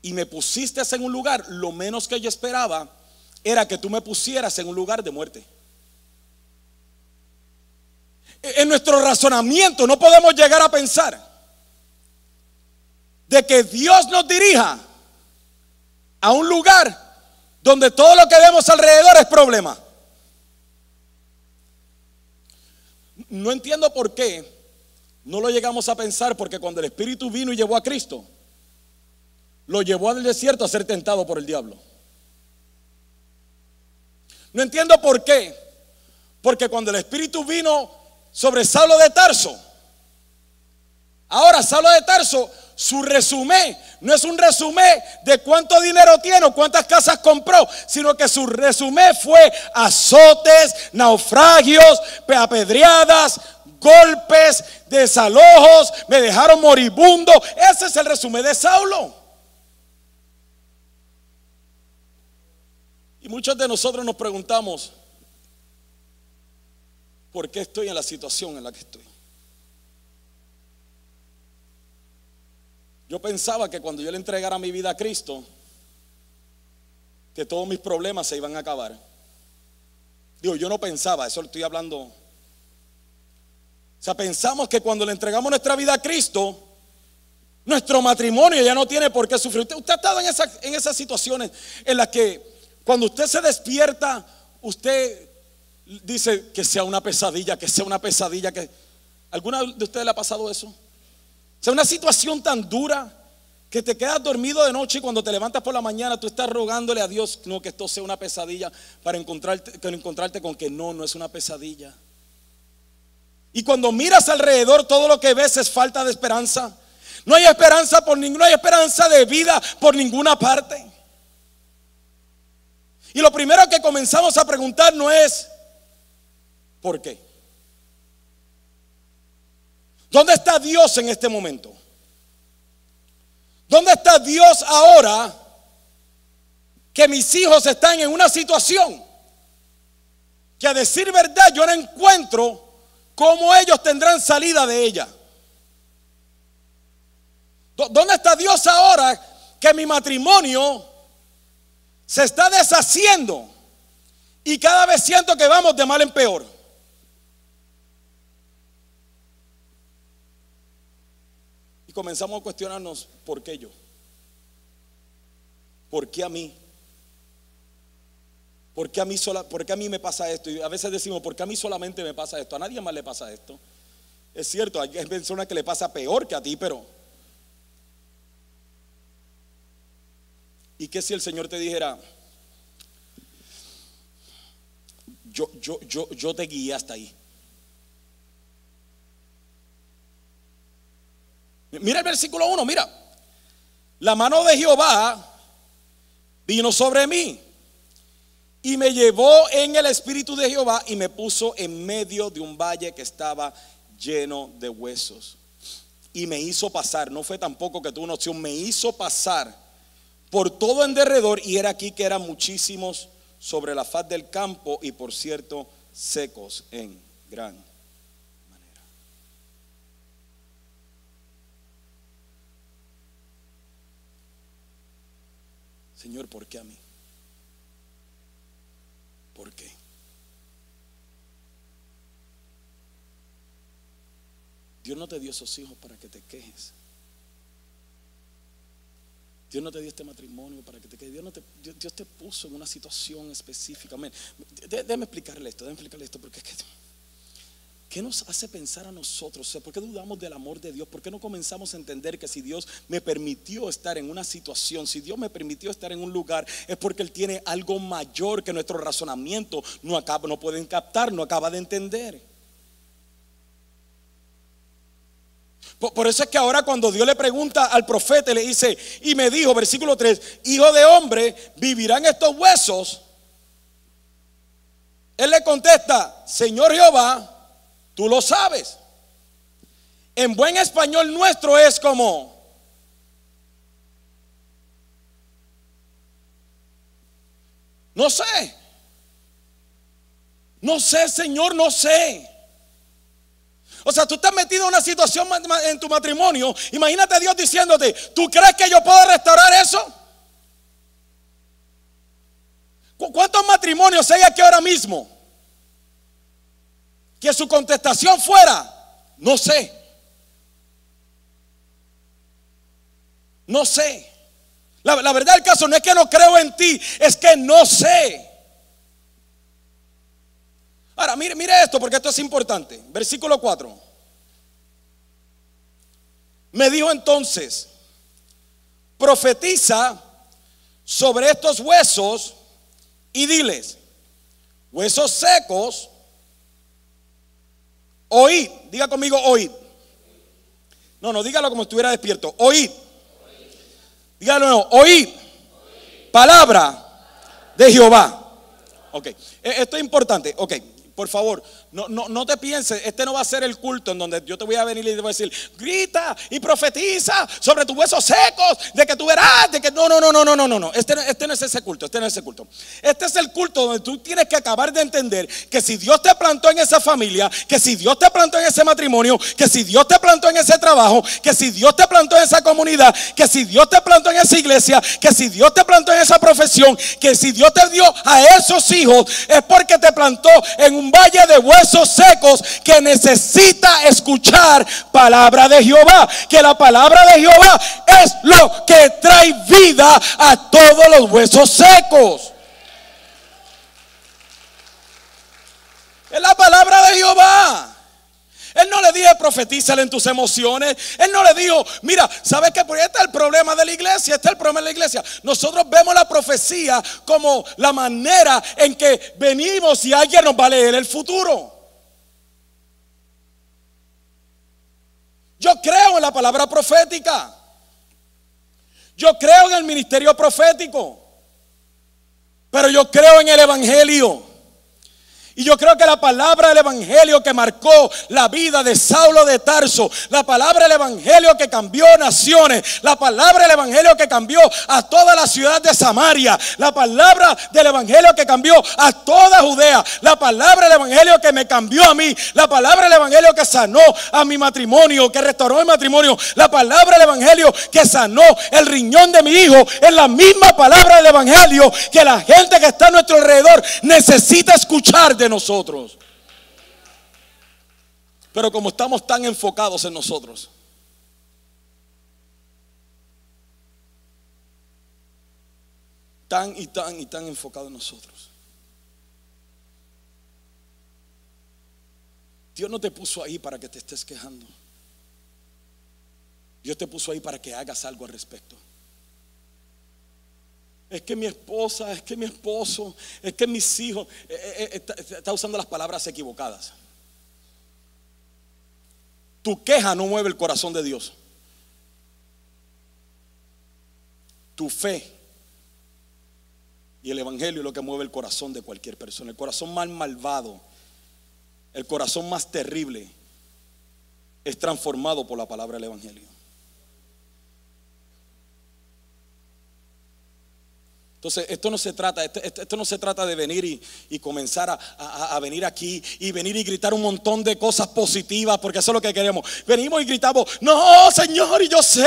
y me pusiste en un lugar, lo menos que yo esperaba era que tú me pusieras en un lugar de muerte en nuestro razonamiento no podemos llegar a pensar de que Dios nos dirija a un lugar donde todo lo que vemos alrededor es problema. No entiendo por qué no lo llegamos a pensar porque cuando el Espíritu vino y llevó a Cristo, lo llevó al desierto a ser tentado por el diablo. No entiendo por qué. Porque cuando el Espíritu vino sobre Saulo de Tarso, ahora Saulo de Tarso, su resumen no es un resumen de cuánto dinero tiene o cuántas casas compró, sino que su resumen fue azotes, naufragios, apedreadas, golpes, desalojos, me dejaron moribundo. Ese es el resumen de Saulo. Y muchos de nosotros nos preguntamos, ¿por qué estoy en la situación en la que estoy? Yo pensaba que cuando yo le entregara mi vida a Cristo, que todos mis problemas se iban a acabar. Digo, yo no pensaba, eso lo estoy hablando. O sea, pensamos que cuando le entregamos nuestra vida a Cristo, nuestro matrimonio ya no tiene por qué sufrir. Usted, ha estado en esas situaciones en las que cuando usted se despierta, usted dice que sea una pesadilla, que sea una pesadilla, que ¿alguna de ustedes le ha pasado eso? O sea, una situación tan dura que te quedas dormido de noche y cuando te levantas por la mañana tú estás rogándole a Dios no que esto sea una pesadilla para encontrarte, encontrarte con que no, no es una pesadilla. Y cuando miras alrededor todo lo que ves es falta de esperanza. No hay esperanza por ninguna, no hay esperanza de vida por ninguna parte. Y lo primero que comenzamos a preguntar no es ¿por qué? ¿Dónde está Dios en este momento? ¿Dónde está Dios ahora que mis hijos están en una situación que a decir verdad yo no encuentro cómo ellos tendrán salida de ella? ¿Dónde está Dios ahora que mi matrimonio se está deshaciendo y cada vez siento que vamos de mal en peor? Comenzamos a cuestionarnos, ¿por qué yo? ¿Por qué a mí? ¿Por qué a mí, sola, ¿Por qué a mí me pasa esto? Y a veces decimos, ¿por qué a mí solamente me pasa esto? A nadie más le pasa esto. Es cierto, hay personas que le pasa peor que a ti, pero... ¿Y qué si el Señor te dijera, yo, yo, yo, yo te guié hasta ahí? Mira el versículo 1, mira. La mano de Jehová vino sobre mí y me llevó en el espíritu de Jehová y me puso en medio de un valle que estaba lleno de huesos. Y me hizo pasar, no fue tampoco que tuvo una opción, me hizo pasar por todo en derredor y era aquí que eran muchísimos sobre la faz del campo y por cierto secos en gran Señor, ¿por qué a mí? ¿Por qué? Dios no te dio esos hijos para que te quejes. Dios no te dio este matrimonio para que te quejes. Dios, te, puso en una situación específica. Déjame explicarle esto, déjame explicarle esto, porque es que ¿Qué nos hace pensar a nosotros? ¿Por qué dudamos del amor de Dios? ¿Por qué no comenzamos a entender que si Dios me permitió estar en una situación, si Dios me permitió estar en un lugar, es porque Él tiene algo mayor que nuestro razonamiento no, acaba, no pueden captar, no acaba de entender? Por, por eso es que ahora cuando Dios le pregunta al profeta, le dice, y me dijo, versículo 3, hijo de hombre, ¿vivirán estos huesos? Él le contesta, Señor Jehová, Tú lo sabes. En buen español nuestro es como... No sé. No sé, Señor, no sé. O sea, tú estás metido en una situación en tu matrimonio. Imagínate a Dios diciéndote, ¿tú crees que yo puedo restaurar eso? ¿Cuántos matrimonios hay aquí ahora mismo? Que su contestación fuera, no sé. No sé. La, la, verdad del caso no es que no creo en ti, es que no sé. Ahora, mire, mire esto porque esto es importante. Versículo 4. Me dijo entonces, profetiza sobre estos huesos y diles, huesos secos, oíd, diga conmigo oíd. No, no, dígalo como estuviera despierto, oíd. Dígalo nuevo, oíd. Palabra de Jehová. Ok, e- esto es importante, ok. Por favor, no, no, no te pienses, este no va a ser el culto en donde yo te voy a venir y te voy a decir, grita y profetiza sobre tus huesos secos, de que tú verás, de que no, no, no, no, no, no, no. Este, este no es ese culto, este no es ese culto. Este es el culto donde tú tienes que acabar de entender que si Dios te plantó en esa familia, que si Dios te plantó en ese matrimonio, que si Dios te plantó en ese trabajo, que si Dios te plantó en esa comunidad, que si Dios te plantó en esa iglesia, que si Dios te plantó en esa profesión, que si Dios te dio a esos hijos, es porque te plantó en un valle de huesos secos que necesita escuchar palabra de Jehová. Que la palabra de Jehová es lo que trae vida a todos los huesos secos. Es la palabra de Jehová. Él no le dijo profetízale en tus emociones. Él no le dijo, mira, ¿sabes qué? Porque este es el problema de la iglesia. Este es el problema de la iglesia. Nosotros vemos la profecía como la manera en que venimos y alguien nos va a leer el futuro. Yo creo en la palabra profética. Yo creo en el ministerio profético. Pero yo creo en el evangelio. Y yo creo que la palabra del Evangelio que marcó la vida de Saulo de Tarso, la palabra del Evangelio que cambió naciones, la palabra del Evangelio que cambió a toda la ciudad de Samaria, la palabra del Evangelio que cambió a toda Judea, la palabra del Evangelio que me cambió a mí, la palabra del Evangelio que sanó a mi matrimonio, que restauró mi matrimonio, la palabra del Evangelio que sanó el riñón de mi hijo, es la misma palabra del Evangelio que la gente que está a nuestro alrededor necesita escuchar de nosotros. Pero como estamos tan enfocados en nosotros, tan y tan y tan enfocados en nosotros. Dios no te puso ahí para que te estés quejando. Dios te puso ahí para que hagas algo al respecto. Es que mi esposa, es que mi esposo, es que mis hijos, eh, eh, eh, está, está usando las palabras equivocadas. Tu queja no mueve el corazón de Dios. Tu fe y el Evangelio es lo que mueve el corazón de cualquier persona. El corazón más malvado, el corazón más terrible, es transformado por la palabra del Evangelio. Entonces, esto no se trata, esto, no se trata de venir y, comenzar a venir aquí y venir y gritar un montón de cosas positivas, porque eso es lo que queremos. Venimos y gritamos, no, Señor, y yo sé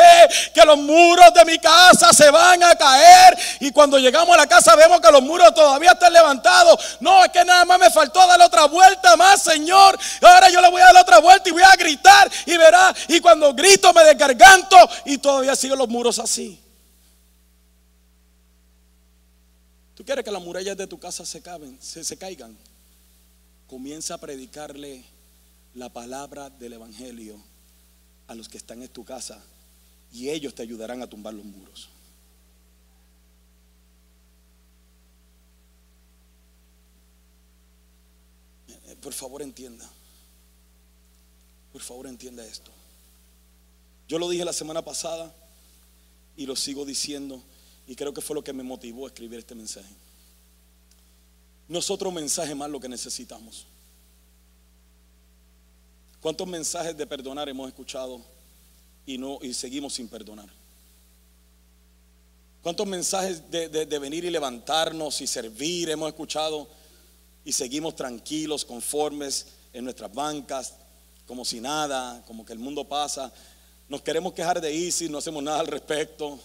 que los muros de mi casa se van a caer. Y cuando llegamos a la casa vemos que los muros todavía están levantados. No, es que nada más me faltó darle otra vuelta más, Señor. Ahora yo le voy a dar otra vuelta y voy a gritar y verá. Y cuando grito me desgarganto y todavía siguen los muros así. ¿Tú quieres que las murallas de tu casa se, caben, se, caigan? Comienza a predicarle la palabra del Evangelio a los que están en tu casa y ellos te ayudarán a tumbar los muros. Eh, Por favor entienda. Por favor entienda esto. Yo lo dije la semana pasada y lo sigo diciendo y creo que fue lo que me motivó a escribir este mensaje. No es otro mensaje más lo que necesitamos. ¿Cuántos mensajes de perdonar hemos escuchado y no y seguimos sin perdonar? ¿Cuántos mensajes de, de- de venir y levantarnos y servir hemos escuchado y seguimos tranquilos, conformes en nuestras bancas, como si nada, como que el mundo pasa? Nos queremos quejar de ISIS, no hacemos nada al respecto.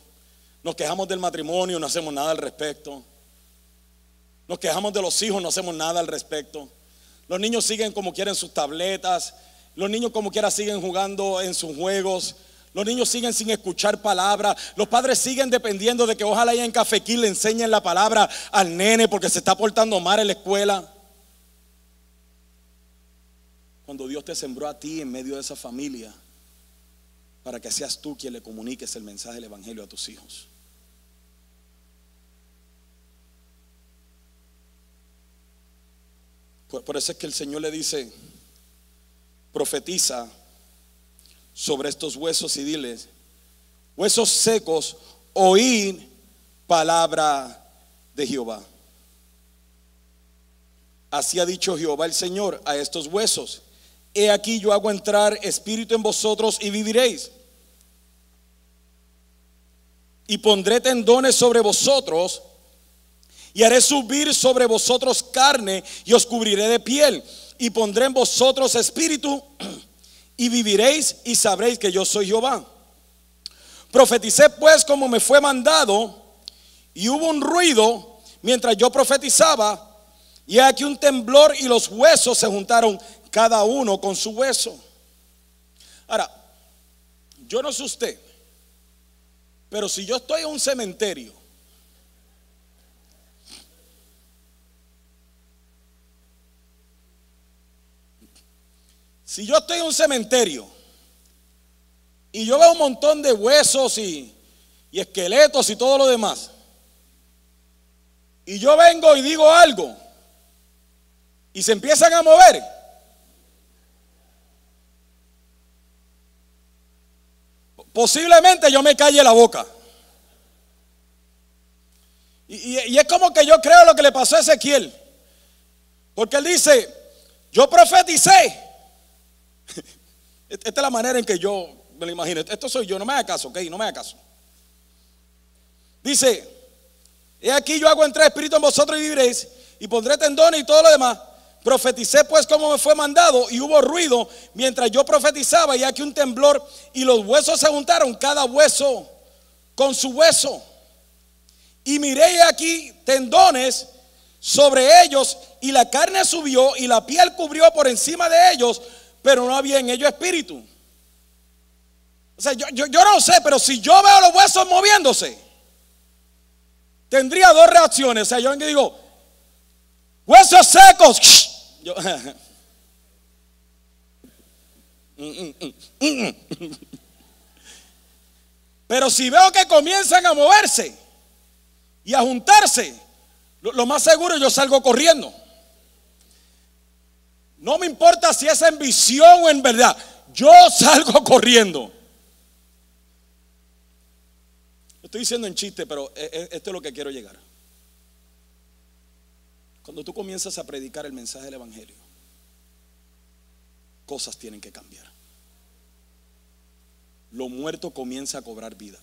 Nos quejamos del matrimonio, no hacemos nada al respecto. Nos quejamos de los hijos, no hacemos nada al respecto. Los niños siguen como quieren sus tabletas. Los niños como quiera siguen jugando en sus juegos. Los niños siguen sin escuchar palabra. Los padres siguen dependiendo de que ojalá ahí en Cafequín le enseñen la palabra al nene porque se está portando mal en la escuela. Cuando Dios te sembró a ti en medio de esa familia para que seas tú quien le comuniques el mensaje del Evangelio a tus hijos. Por, por eso es que el Señor le dice, profetiza sobre estos huesos y diles, huesos secos, oíd palabra de Jehová. Así ha dicho Jehová el Señor a estos huesos. He aquí yo hago entrar espíritu en vosotros y viviréis. Y pondré tendones sobre vosotros y haré subir sobre vosotros carne y os cubriré de piel. Y pondré en vosotros espíritu *clears throat* y viviréis y sabréis que yo soy Jehová. Profeticé pues como me fue mandado y hubo un ruido mientras yo profetizaba y aquí un temblor y los huesos se juntaron cada uno con su hueso. Ahora, yo no sé usted, pero si yo estoy en un cementerio, si yo estoy en un cementerio y yo veo un montón de huesos y, esqueletos y todo lo demás, y yo vengo y digo algo, y se empiezan a mover. Posiblemente yo me calle la boca. Y, y, es como que yo creo lo que le pasó a Ezequiel. Porque él dice, yo profeticé. *laughs* Esta es la manera en que yo me lo imagino. Esto soy yo, no me haga caso, ok, no me haga caso. Dice, he aquí yo hago entrar espíritu en vosotros y viviréis, y pondré tendones y todo lo demás. Profeticé pues como me fue mandado y hubo ruido mientras yo profetizaba y aquí un temblor y los huesos se juntaron, cada hueso con su hueso. Y miré aquí tendones sobre ellos y la carne subió y la piel cubrió por encima de ellos, pero no había en ellos espíritu. O sea, yo, yo, yo no sé, pero si yo veo los huesos moviéndose, tendría dos reacciones. O sea, yo digo, huesos secos. *laughs* Pero si veo que comienzan a moverse y a juntarse, lo, lo, más seguro yo salgo corriendo. No me importa si es en visión o en verdad, yo salgo *laughs* corriendo. Estoy diciendo en chiste, pero e, e, esto es lo que quiero llegar. Cuando tú comienzas a predicar el mensaje del Evangelio, cosas tienen que cambiar. Lo muerto comienza a cobrar vida.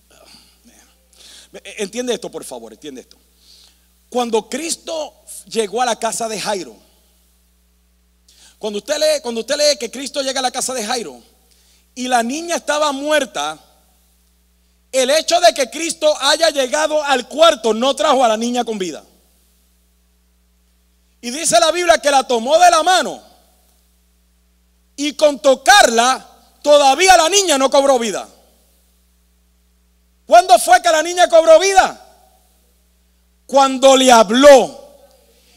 Entiende esto, por favor, entiende esto. Cuando Cristo llegó a la casa de Jairo, cuando usted lee, cuando usted lee que Cristo llega a la casa de Jairo y la niña estaba muerta, el hecho de que Cristo haya llegado al cuarto no trajo a la niña con vida. Y dice la Biblia que la tomó de la mano. Y con tocarla, todavía la niña no cobró vida. ¿Cuándo fue que la niña cobró vida? Cuando le habló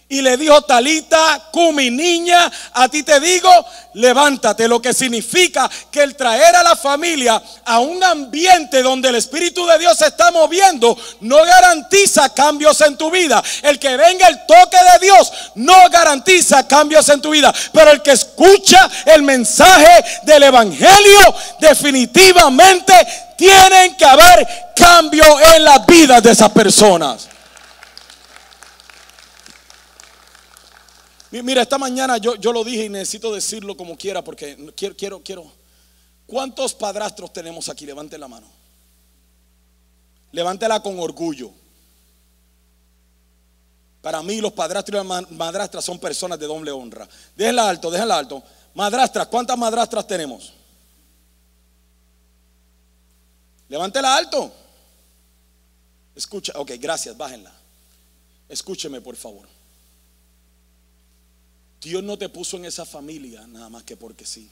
y le dijo, Talita, Kumi, niña, a ti te digo, levántate. Lo que significa que el traer a la familia a un ambiente donde el Espíritu de Dios se está moviendo no garantiza cambios en tu vida. El que venga el toque de Dios no garantiza cambios en tu vida. Pero el que escucha el mensaje del Evangelio, definitivamente tienen que haber cambio en la vida de esas personas. Mira, esta mañana yo, yo lo dije y necesito decirlo como quiera porque quiero, quiero, quiero. ¿Cuántos padrastros tenemos aquí? Levante la mano. Levántela con orgullo. Para mí los padrastros y las madrastras son personas de doble honra. Déjenla alto, déjenla alto. Madrastras, ¿cuántas madrastras tenemos? Levántela alto. Escucha, ok, gracias, bájenla. Escúcheme, por favor. Dios no te puso en esa familia nada más que porque sí.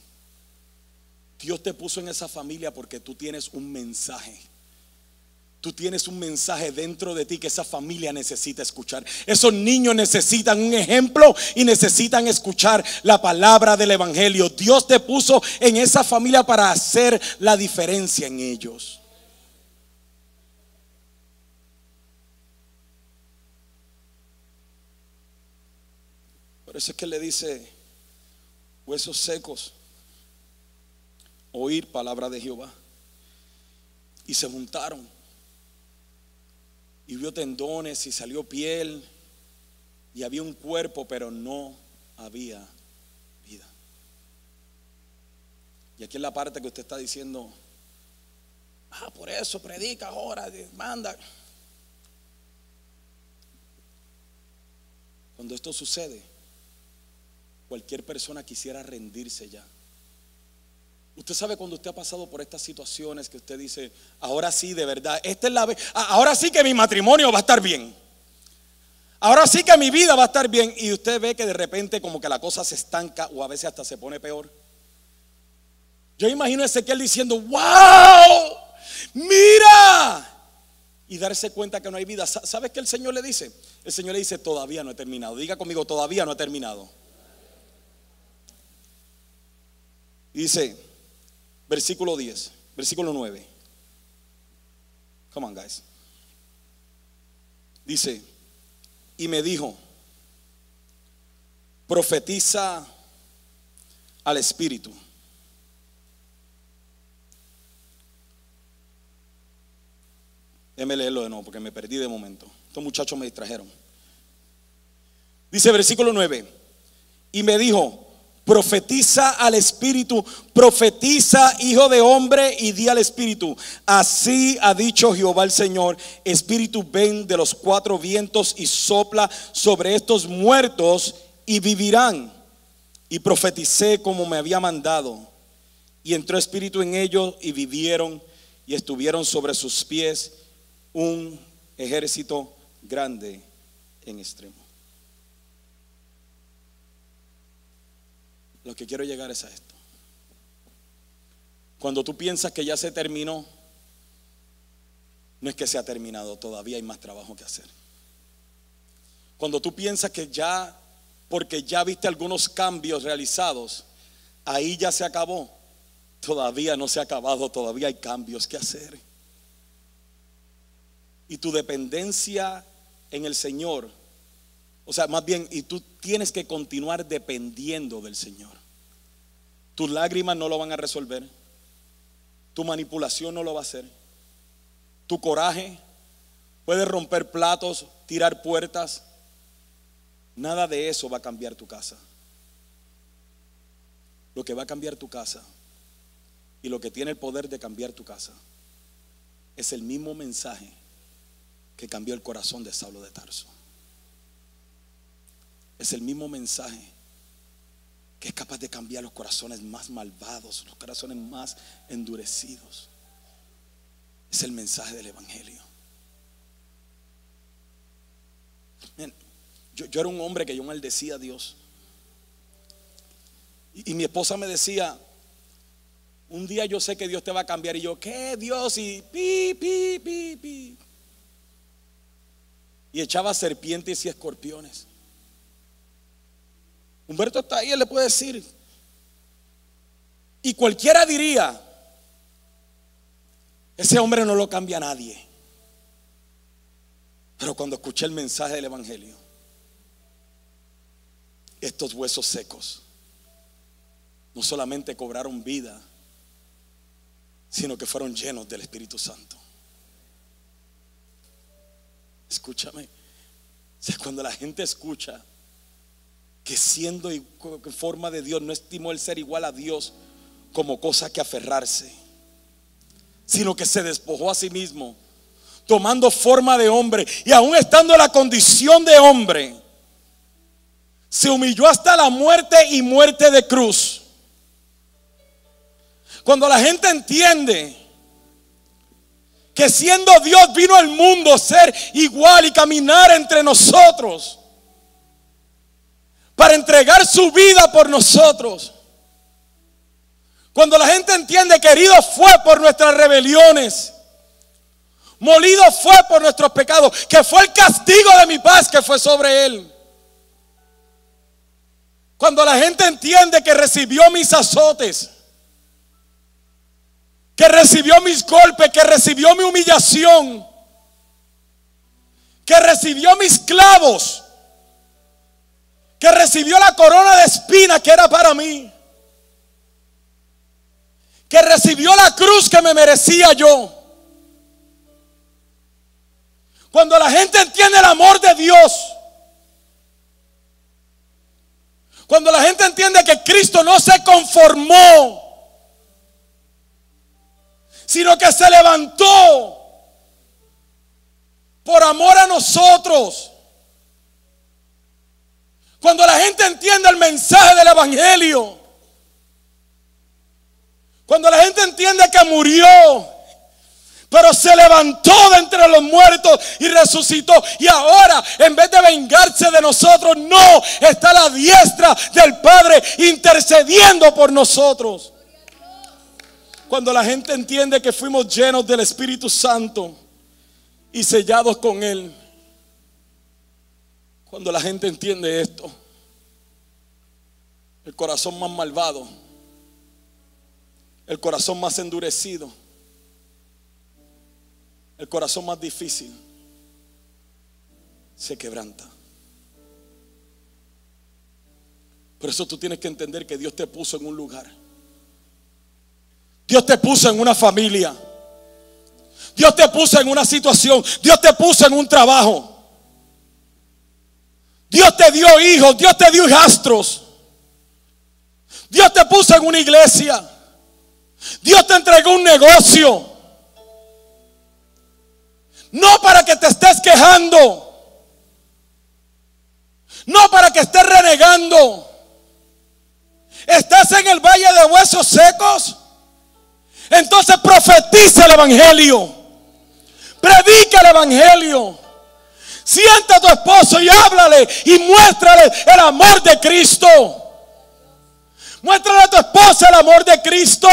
Dios te puso en esa familia porque tú tienes un mensaje. Tú tienes un mensaje dentro de ti que esa familia necesita escuchar. Esos niños necesitan un ejemplo y necesitan escuchar la palabra del Evangelio. Dios te puso en esa familia para hacer la diferencia en ellos. Por eso es que le dice, huesos secos, oír palabra de Jehová. Y se juntaron. Y vio tendones y salió piel. Y había un cuerpo, pero no había vida. Y aquí es la parte que usted está diciendo, ah, por eso predica ahora, manda. Cuando esto sucede, cualquier persona quisiera rendirse ya. Usted sabe cuando usted ha pasado por estas situaciones que usted dice, ahora sí, de verdad, esta es la vez, ahora sí que mi matrimonio va a estar bien. Ahora sí que mi vida va a estar bien y usted ve que de repente como que la cosa se estanca o a veces hasta se pone peor. Yo imagino a Ezequiel diciendo, wow, mira. Y darse cuenta que no hay vida. ¿Sabes qué el Señor le dice? El Señor le dice, todavía no he terminado. Diga conmigo, todavía no he terminado. Dice, versículo 10, versículo 9. Come on, guys. Dice, y me dijo, profetiza al Espíritu. Déjeme leerlo de nuevo porque me perdí de momento. Estos muchachos me distrajeron. Dice versículo 9. Y me dijo, profetiza al Espíritu, profetiza hijo de hombre y di al Espíritu. Así ha dicho Jehová el Señor, Espíritu ven de los cuatro vientos y sopla sobre estos muertos y vivirán. Y profeticé como me había mandado. Y entró Espíritu en ellos y vivieron y estuvieron sobre sus pies un ejército grande en extremo. Lo que quiero llegar es a esto. Cuando tú piensas que ya se terminó, no es que se ha terminado, todavía hay más trabajo que hacer. Cuando tú piensas que ya, porque ya viste algunos cambios realizados, ahí ya se acabó, todavía no se ha acabado, todavía hay cambios que hacer. Y tu dependencia en el Señor o sea, más bien, y tú tienes que continuar dependiendo del Señor. Tus lágrimas no lo van a resolver. Tu manipulación no lo va a hacer. Tu coraje puede romper platos, tirar puertas. Nada de eso va a cambiar tu casa. Lo que va a cambiar tu casa y lo que tiene el poder de cambiar tu casa es el mismo mensaje que cambió el corazón de Saulo de Tarso es el mismo mensaje que es capaz de cambiar los corazones más malvados, los corazones más endurecidos. Es el mensaje del Evangelio. yo, era un hombre que yo maldecía a Dios. Y, mi esposa me decía, un día yo sé que Dios te va a cambiar. Y yo, ¿qué Dios? Y pi, pi, pi, pi. Y echaba serpientes y escorpiones. Humberto está ahí, él le puede decir. Y cualquiera diría, ese hombre no lo cambia a nadie. Pero cuando escuché el mensaje del Evangelio, estos huesos secos no solamente cobraron vida, sino que fueron llenos del Espíritu Santo. Escúchame, cuando la gente escucha que siendo en forma de Dios no estimó el ser igual a Dios como cosa que aferrarse, sino que se despojó a sí mismo, tomando forma de hombre y aún estando en la condición de hombre, se humilló hasta la muerte y muerte de cruz. Cuando la gente entiende que siendo Dios vino al mundo ser igual y caminar entre nosotros, para entregar su vida por nosotros. Cuando la gente entiende que herido fue por nuestras rebeliones, molido fue por nuestros pecados, que fue el castigo de mi paz que fue sobre él. Cuando la gente entiende que recibió mis azotes, que recibió mis golpes, que recibió mi humillación, que recibió mis clavos, que recibió la corona de espina que era para mí, que recibió la cruz que me merecía yo. Cuando la gente entiende el amor de Dios, cuando la gente entiende que Cristo no se conformó, sino que se levantó por amor a nosotros. Cuando la gente entiende el mensaje del Evangelio. Cuando la gente entiende que murió, pero se levantó de entre los muertos y resucitó. Y ahora, en vez de vengarse de nosotros, no, está la diestra del Padre intercediendo por nosotros. Cuando la gente entiende que fuimos llenos del Espíritu Santo y sellados con Él. Cuando la gente entiende esto, el corazón más malvado, el corazón más endurecido, el corazón más difícil, se quebranta. Por eso tú tienes que entender que Dios te puso en un lugar. Dios te puso en una familia. Dios te puso en una situación. Dios te puso en un trabajo. Dios te dio hijos, Dios te dio hijastros. Dios te puso en una iglesia. Dios te entregó un negocio. No para que te estés quejando. No para que estés renegando. Estás en el valle de huesos secos. Entonces profetiza el evangelio. Predica el evangelio. Sienta a tu esposo y háblale y muéstrale el amor de Cristo. Muéstrale a tu esposa el amor de Cristo.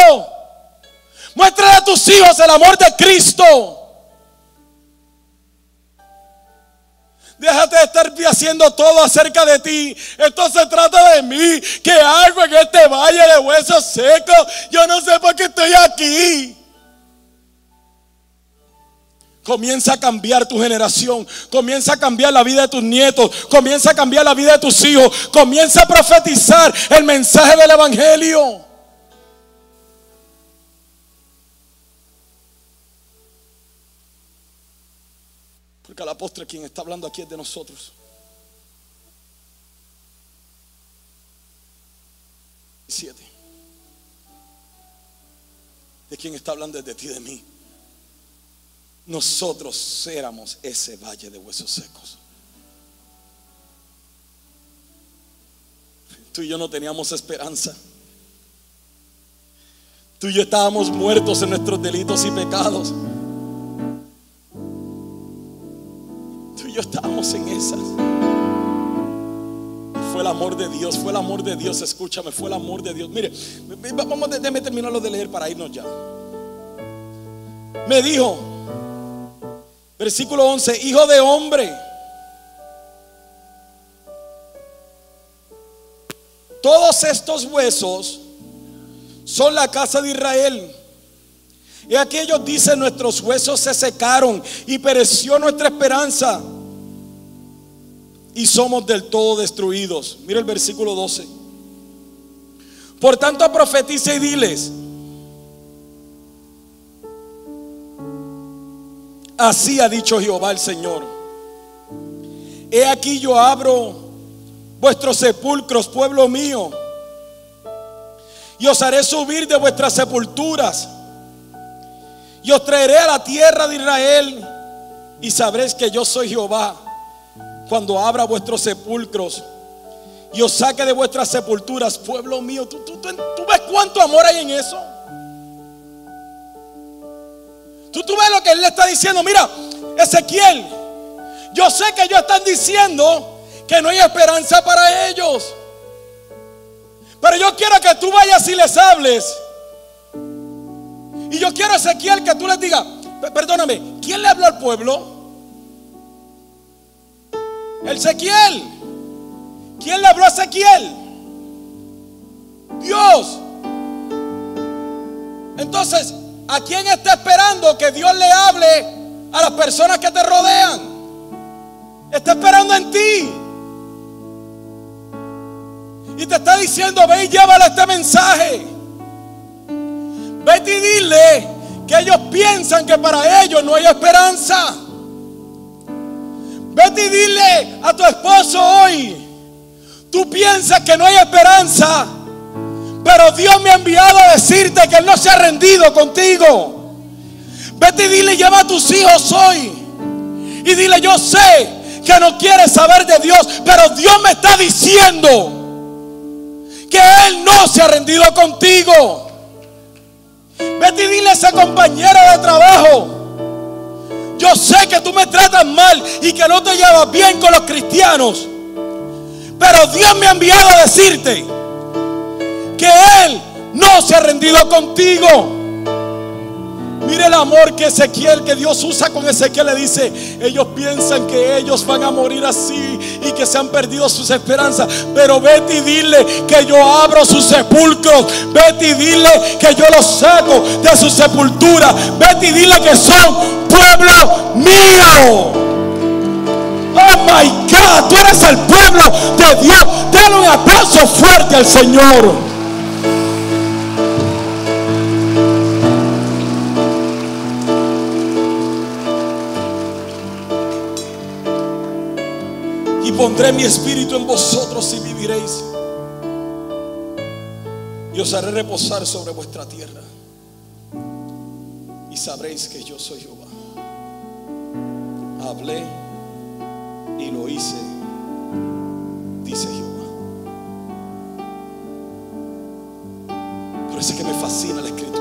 Muéstrale a tus hijos el amor de Cristo. Déjate de estar haciendo todo acerca de ti. Esto se trata de mí. ¿Qué hago en este valle de huesos secos? Yo no sé por qué estoy aquí. Comienza a cambiar tu generación. Comienza a cambiar la vida de tus nietos. Comienza a cambiar la vida de tus hijos. Comienza a profetizar el mensaje del Evangelio. Porque a la postre quien está hablando aquí es de nosotros. Siete. De quien está hablando es de ti, de mí nosotros éramos ese valle de huesos secos. Tú y yo no teníamos esperanza. Tú y yo estábamos muertos en nuestros delitos y pecados. Tú y yo estábamos en esas. fue el amor de Dios, fue el amor de Dios, escúchame, fue el amor de Dios. Mire, vamos, a terminarlo de leer para irnos ya. Me dijo, Versículo 11, hijo de hombre. Todos estos huesos son la casa de Israel. Y aquellos dicen, nuestros huesos se secaron y pereció nuestra esperanza. Y somos del todo destruidos. Mira el versículo 12. Por tanto, profetiza y diles, Así ha dicho Jehová el Señor. He aquí yo abro vuestros sepulcros, pueblo mío, y os haré subir de vuestras sepulturas, y os traeré a la tierra de Israel, y sabréis que yo soy Jehová, cuando abra vuestros sepulcros, y os saque de vuestras sepulturas, pueblo mío. ¿Tú, tú ves cuánto amor hay en eso? Tú, tú ves lo que él le está diciendo. Mira, Ezequiel, yo sé que ellos están diciendo que no hay esperanza para ellos. Pero yo quiero que tú vayas y les hables. Y yo quiero, Ezequiel, que tú les digas, perdóname, ¿quién le habló al pueblo? Ezequiel. ¿Quién le habló a Ezequiel? Dios. Entonces, ¿A quién está esperando que Dios le hable a las personas que te rodean? Está esperando en ti. Y te está diciendo, ve y llévale este mensaje. Vete y dile que ellos piensan que para ellos no hay esperanza. Vete y dile a tu esposo hoy, tú piensas que no hay esperanza, pero Dios me ha enviado a decirte que Él no se ha rendido contigo. Vete y dile, lleva a tus hijos hoy. Y dile, yo sé que no quieres saber de Dios, pero Dios me está diciendo que Él no se ha rendido contigo. Vete y dile a esa compañera de trabajo. Yo sé que tú me tratas mal y que no te llevas bien con los cristianos. Pero Dios me ha enviado a decirte que Él no se ha rendido contigo. Mire el amor que Ezequiel, que Dios usa con Ezequiel, le dice, ellos piensan que ellos van a morir así y que se han perdido sus esperanzas. Pero vete y dile que yo abro sus sepulcros. Vete y dile que yo los saco de su sepultura. Vete y dile que son pueblo mío. Oh my God, tú eres el pueblo de Dios. Dale un aplauso fuerte al Señor. Pondré mi espíritu en vosotros y viviréis. Y os haré reposar sobre vuestra tierra. Y sabréis que yo soy Jehová. Hablé y lo hice, dice Jehová. Por eso es que me fascina la escritura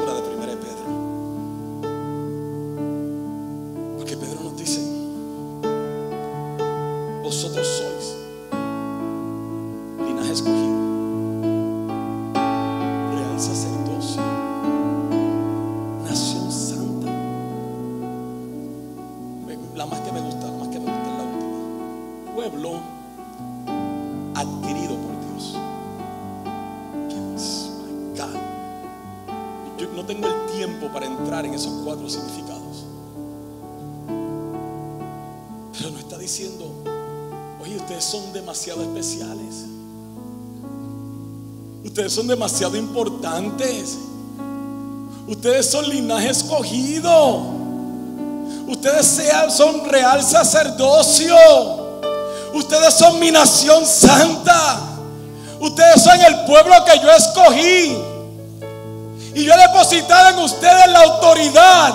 Ustedes son demasiado importantes. Ustedes son linaje escogido. Ustedes sean, son real sacerdocio. Ustedes son mi nación santa. Ustedes son el pueblo que yo escogí. Y yo he depositado en ustedes la autoridad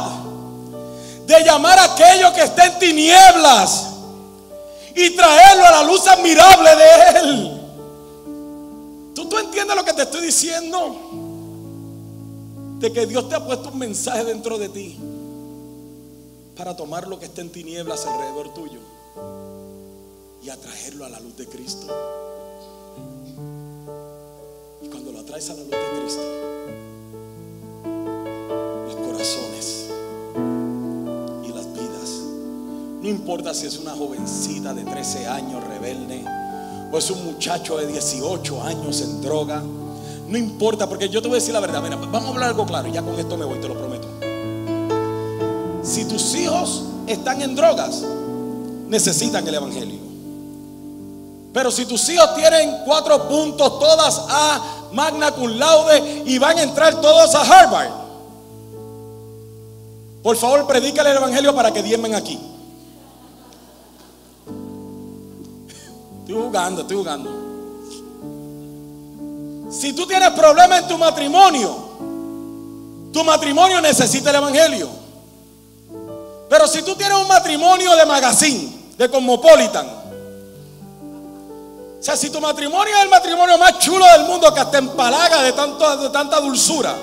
de llamar a aquello que está en tinieblas y traerlo a la luz admirable de Él. ¿Tú, entiendes lo que te estoy diciendo? De que Dios te ha puesto un mensaje dentro de ti para tomar lo que está en tinieblas alrededor tuyo y atraerlo a la luz de Cristo. Y cuando lo atraes a la luz de Cristo, los corazones y las vidas, no importa si es una jovencita de 13 años rebelde o es un muchacho de 18 años en droga, no importa, porque yo te voy a decir la verdad, mira, vamos a hablar algo claro ya con esto me voy, te lo prometo. Si tus hijos están en drogas, necesitan el Evangelio. Pero si tus hijos tienen cuatro puntos, todas a magna cum laude y van a entrar todos a Harvard, por favor, predícale el Evangelio para que diezmen aquí. Estoy jugando, estoy jugando. Si tú tienes problemas en tu matrimonio, tu matrimonio necesita el Evangelio. Pero si tú tienes un matrimonio de magazine, de Cosmopolitan, o sea, si tu matrimonio es el matrimonio más chulo del mundo que hasta empalaga de, tanto, de tanta dulzura,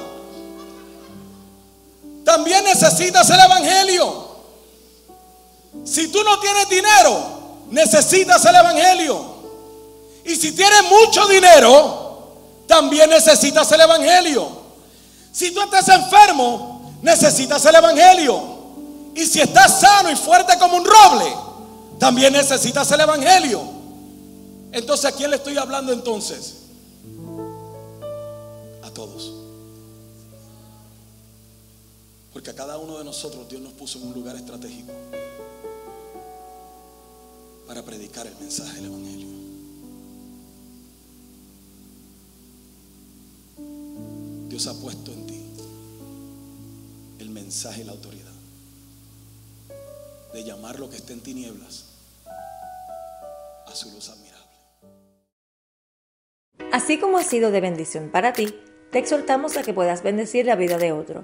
también necesitas el Evangelio. Si tú no tienes dinero, necesitas el Evangelio. Y si tienes mucho dinero, también necesitas el Evangelio. Si tú estás enfermo, necesitas el Evangelio. Y si estás sano y fuerte como un roble, también necesitas el Evangelio. Entonces, ¿a quién le estoy hablando entonces? A todos. Porque a cada uno de nosotros Dios nos puso en un lugar estratégico para predicar el mensaje del Evangelio. Dios ha puesto en ti el mensaje y la autoridad de llamar lo que está en tinieblas a su luz admirable. Así como ha sido de bendición para ti, te exhortamos a que puedas bendecir la vida de otro.